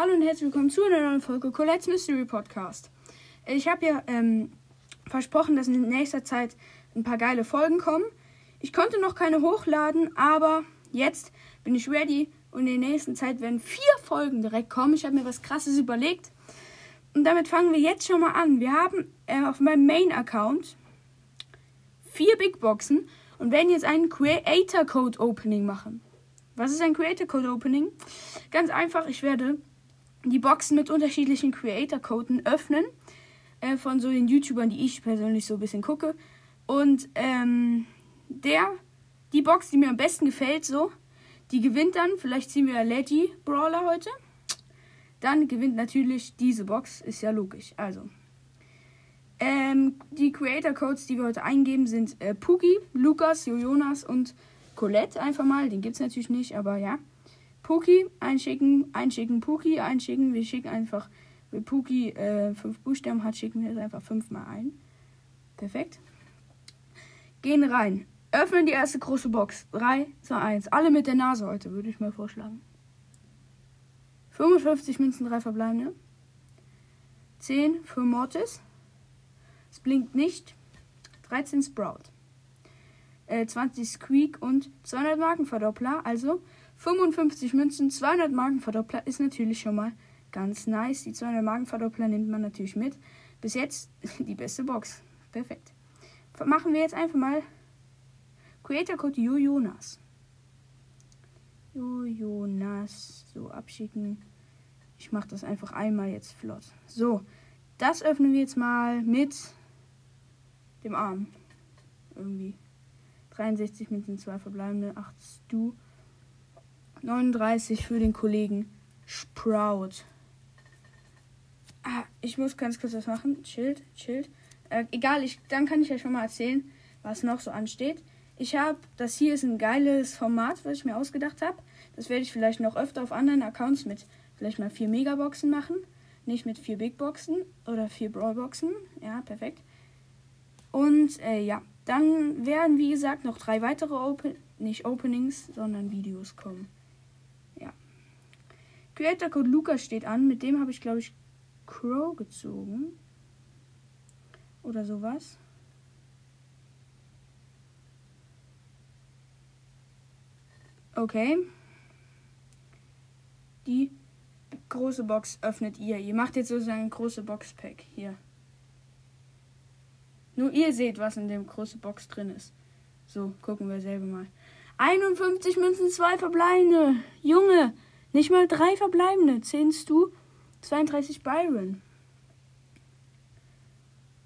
Hallo und herzlich willkommen zu einer neuen Folge Colette's Mystery Podcast. Ich habe ja ähm, versprochen, dass in nächster Zeit ein paar geile Folgen kommen. Ich konnte noch keine hochladen, aber jetzt bin ich ready und in der nächsten Zeit werden vier Folgen direkt kommen. Ich habe mir was Krasses überlegt. Und damit fangen wir jetzt schon mal an. Wir haben äh, auf meinem Main-Account vier Big Boxen und werden jetzt einen Creator Code Opening machen. Was ist ein Creator Code Opening? Ganz einfach, ich werde die Boxen mit unterschiedlichen Creator Coden öffnen. Äh, von so den YouTubern, die ich persönlich so ein bisschen gucke. Und ähm, der, die Box, die mir am besten gefällt, so, die gewinnt dann. Vielleicht ziehen wir Leggy Brawler heute. Dann gewinnt natürlich diese Box, ist ja logisch. Also, ähm, die Creator Codes, die wir heute eingeben, sind äh, Puki, Lukas, Jonas und Colette einfach mal. Den gibt es natürlich nicht, aber ja. Puki einschicken, einschicken, Puki einschicken. Wir schicken einfach, wenn Puki äh, fünf Buchstaben hat, schicken wir es einfach fünfmal ein. Perfekt. Gehen rein. Öffnen die erste große Box. 3, 2, 1. Alle mit der Nase heute, würde ich mal vorschlagen. 55 Münzen, 3 verbleibende. 10 für Mortis. Es blinkt nicht. 13 Sprout. Äh, 20 Squeak und 200 Markenverdoppler. Also 55 Münzen, 200 Markenverdoppler ist natürlich schon mal ganz nice. Die 200 Markenverdoppler nimmt man natürlich mit. Bis jetzt die beste Box. Perfekt. Machen wir jetzt einfach mal Creator Code Jonas. Jonas. So, abschicken. Ich mache das einfach einmal jetzt flott. So, das öffnen wir jetzt mal mit dem Arm. Irgendwie. 63 mit den zwei verbleibenden, 8 Stu. 39 für den Kollegen Sprout. Ah, ich muss ganz kurz was machen. Chillt, chillt. Äh, egal, ich, dann kann ich ja schon mal erzählen, was noch so ansteht. Ich habe, das hier ist ein geiles Format, was ich mir ausgedacht habe. Das werde ich vielleicht noch öfter auf anderen Accounts mit vielleicht mal vier Megaboxen machen. Nicht mit vier Big Boxen oder vier Brawlboxen. Ja, perfekt. Und äh, ja, dann werden, wie gesagt, noch drei weitere Open nicht Openings, sondern Videos kommen. Creator Code Lukas steht an. Mit dem habe ich, glaube ich, Crow gezogen. Oder sowas. Okay. Die große Box öffnet ihr. Ihr macht jetzt sozusagen ein große Box-Pack. Hier. Nur ihr seht, was in dem großen Box drin ist. So, gucken wir selber mal. 51 Münzen, 2 verbleibende. Junge, nicht mal 3 verbleibende. 10 du? 32 Byron.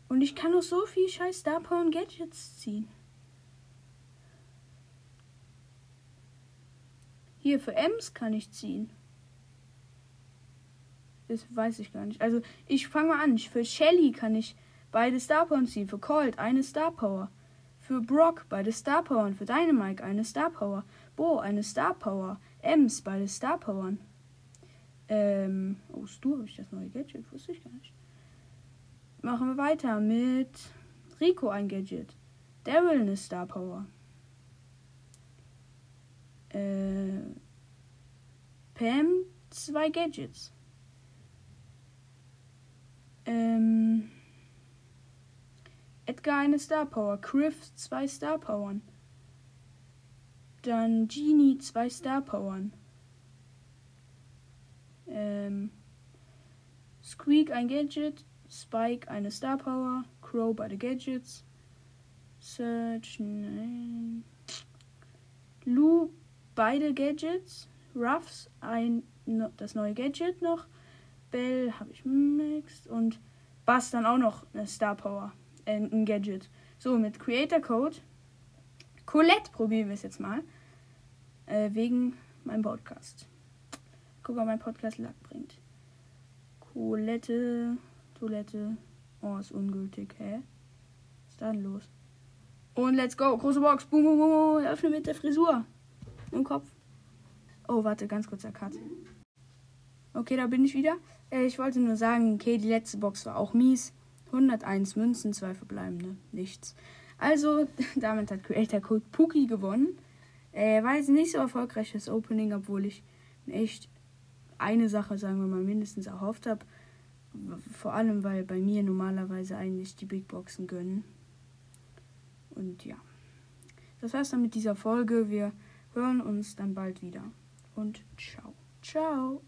Und ich kann noch so viel scheiß Star Power und Gadgets ziehen. Hier für Ems kann ich ziehen. Das weiß ich gar nicht. Also, ich fange mal an. Für Shelly kann ich beide Star Power ziehen. Für Colt eine Star Power. Für Brock beide Star Power. Und für Dynamike eine Star Power. Bo eine Star Power. Ems beide Star Powern. Ähm, oh, Stu habe ich das neue Gadget. Wusste ich gar nicht. Machen wir weiter mit Rico ein Gadget. Daryl eine Star Power. Äh, Pam zwei Gadgets. Ähm, Edgar eine Star Power. Griff zwei Star Powern. Dann Genie zwei Star Powern. Ähm, Squeak ein Gadget. Spike eine Star Power. Crow beide Gadgets. Search. Nein. Lou beide Gadgets. Ruffs ein das neue Gadget noch. Bell habe ich mixed und Bass dann auch noch eine Star Power, äh, ein Gadget. So, mit Creator Code. Colette probieren wir es jetzt mal. Äh, wegen meinem Podcast. Guck, ob mein Podcast Lack bringt. Colette, Toilette. Oh, ist ungültig. Hä? Was ist da denn los? Und let's go. Große Box. Boom, boom, boom. Öffne mit der Frisur. Im Kopf. Oh, warte, ganz kurzer Cut. Okay, da bin ich wieder. Äh, ich wollte nur sagen, okay, die letzte Box war auch mies. 101 Münzen, zwei verbleibende. Nichts. Also, damit hat Creator Code Puki gewonnen. Äh, war jetzt nicht so erfolgreiches Opening, obwohl ich echt eine Sache, sagen wir mal, mindestens erhofft habe. Vor allem, weil bei mir normalerweise eigentlich die Big Boxen gönnen. Und ja. Das war's dann mit dieser Folge. Wir hören uns dann bald wieder. Und ciao. Ciao.